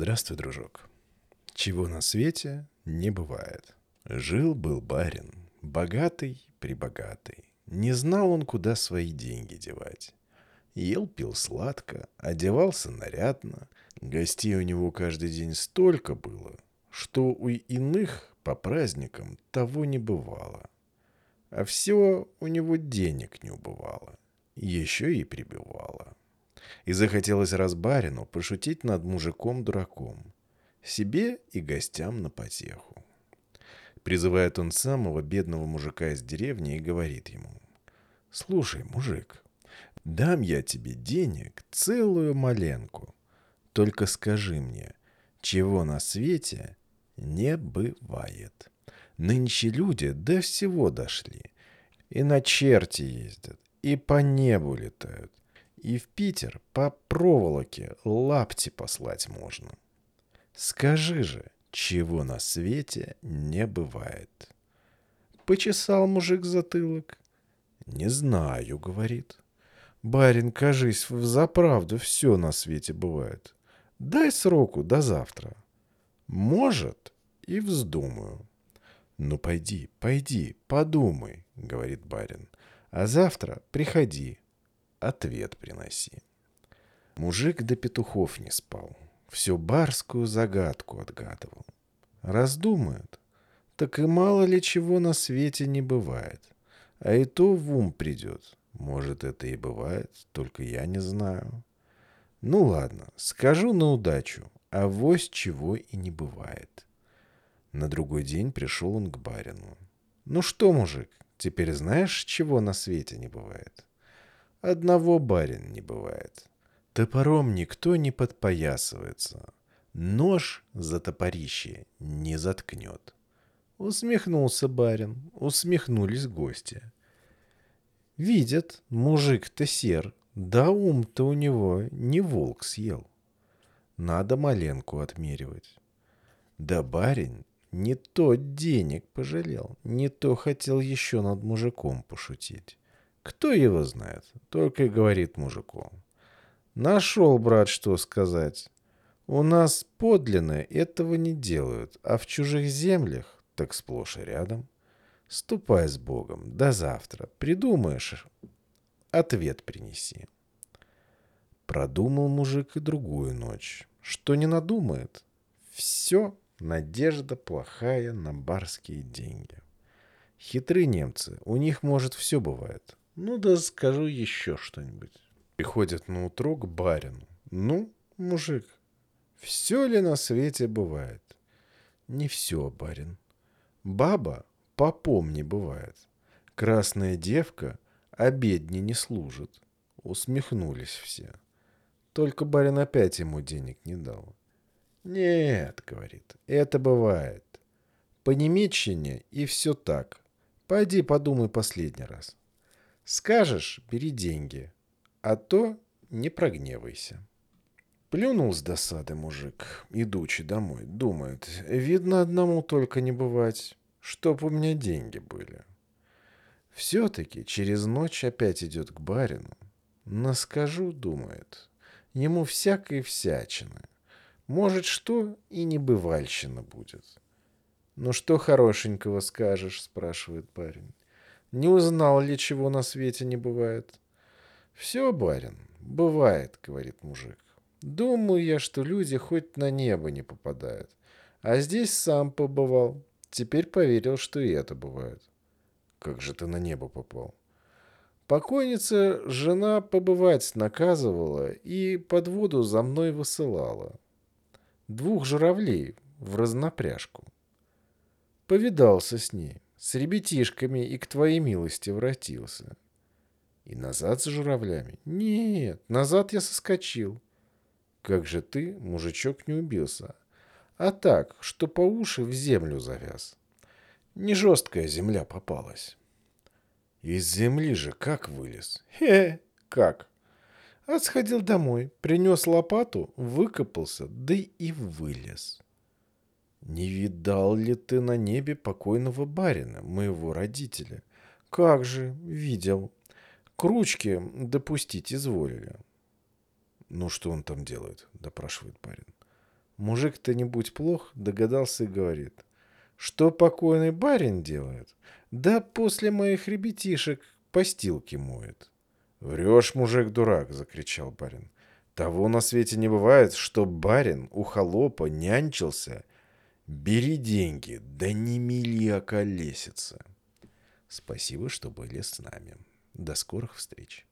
Здравствуй, дружок. Чего на свете не бывает. Жил-был барин, богатый-прибогатый. Не знал он, куда свои деньги девать. Ел, пил сладко, одевался нарядно. Гостей у него каждый день столько было, что у иных по праздникам того не бывало. А все у него денег не убывало. Еще и прибывало. И захотелось разбарину пошутить над мужиком-дураком. Себе и гостям на потеху. Призывает он самого бедного мужика из деревни и говорит ему. «Слушай, мужик, дам я тебе денег целую маленку. Только скажи мне, чего на свете не бывает. Нынче люди до всего дошли. И на черти ездят, и по небу летают, и в Питер по проволоке лапти послать можно. Скажи же, чего на свете не бывает. Почесал мужик затылок. Не знаю, говорит. Барин, кажись, за правду все на свете бывает. Дай сроку до завтра. Может, и вздумаю. Ну, пойди, пойди, подумай, говорит барин. А завтра приходи, ответ приноси. Мужик до петухов не спал. Всю барскую загадку отгадывал. Раздумает. Так и мало ли чего на свете не бывает. А и то в ум придет. Может, это и бывает, только я не знаю. Ну ладно, скажу на удачу, а вось чего и не бывает. На другой день пришел он к барину. «Ну что, мужик, теперь знаешь, чего на свете не бывает?» Одного барин не бывает. Топором никто не подпоясывается. Нож за топорище не заткнет. Усмехнулся барин, усмехнулись гости. Видят, мужик-то сер, да ум-то у него не волк съел. Надо маленку отмеривать. Да барин не то денег пожалел, не то хотел еще над мужиком пошутить. Кто его знает? Только и говорит мужику. Нашел, брат, что сказать. У нас подлинно этого не делают, а в чужих землях так сплошь и рядом. Ступай с Богом, до завтра. Придумаешь, ответ принеси. Продумал мужик и другую ночь. Что не надумает? Все надежда плохая на барские деньги. Хитрые немцы, у них, может, все бывает. Ну да скажу еще что-нибудь. Приходит на утро к барину. Ну, мужик, все ли на свете бывает? Не все, барин. Баба попом не бывает. Красная девка обедни не служит. Усмехнулись все. Только барин опять ему денег не дал. Нет, говорит, это бывает. По немеччине и все так. Пойди подумай последний раз. Скажешь, бери деньги, а то не прогневайся. Плюнул с досады мужик, идучи домой. Думает, видно одному только не бывать, чтоб у меня деньги были. Все-таки через ночь опять идет к барину. Наскажу, думает, ему всякой всячины. Может, что и небывальщина будет. «Ну что хорошенького скажешь?» – спрашивает парень. Не узнал ли, чего на свете не бывает? Все, барин, бывает, говорит мужик. Думаю я, что люди хоть на небо не попадают. А здесь сам побывал. Теперь поверил, что и это бывает. Как же ты на небо попал? Покойница жена побывать наказывала и под воду за мной высылала. Двух журавлей в разнопряжку. Повидался с ней с ребятишками и к твоей милости вратился. И назад с журавлями? Нет, назад я соскочил. Как же ты, мужичок, не убился? А так, что по уши в землю завяз. Не жесткая земля попалась. Из земли же как вылез? Хе, как? А сходил домой, принес лопату, выкопался, да и вылез. Не видал ли ты на небе покойного барина, моего родителя? Как же, видел. К ручке допустить изволили. Ну, что он там делает? Допрашивает барин. Мужик-то не будь плох, догадался и говорит. Что покойный барин делает? Да после моих ребятишек постилки моет. «Врешь, мужик-дурак!» — закричал барин. «Того на свете не бывает, что барин у холопа нянчился. Бери деньги, да не мили околесица!» Спасибо, что были с нами. До скорых встреч.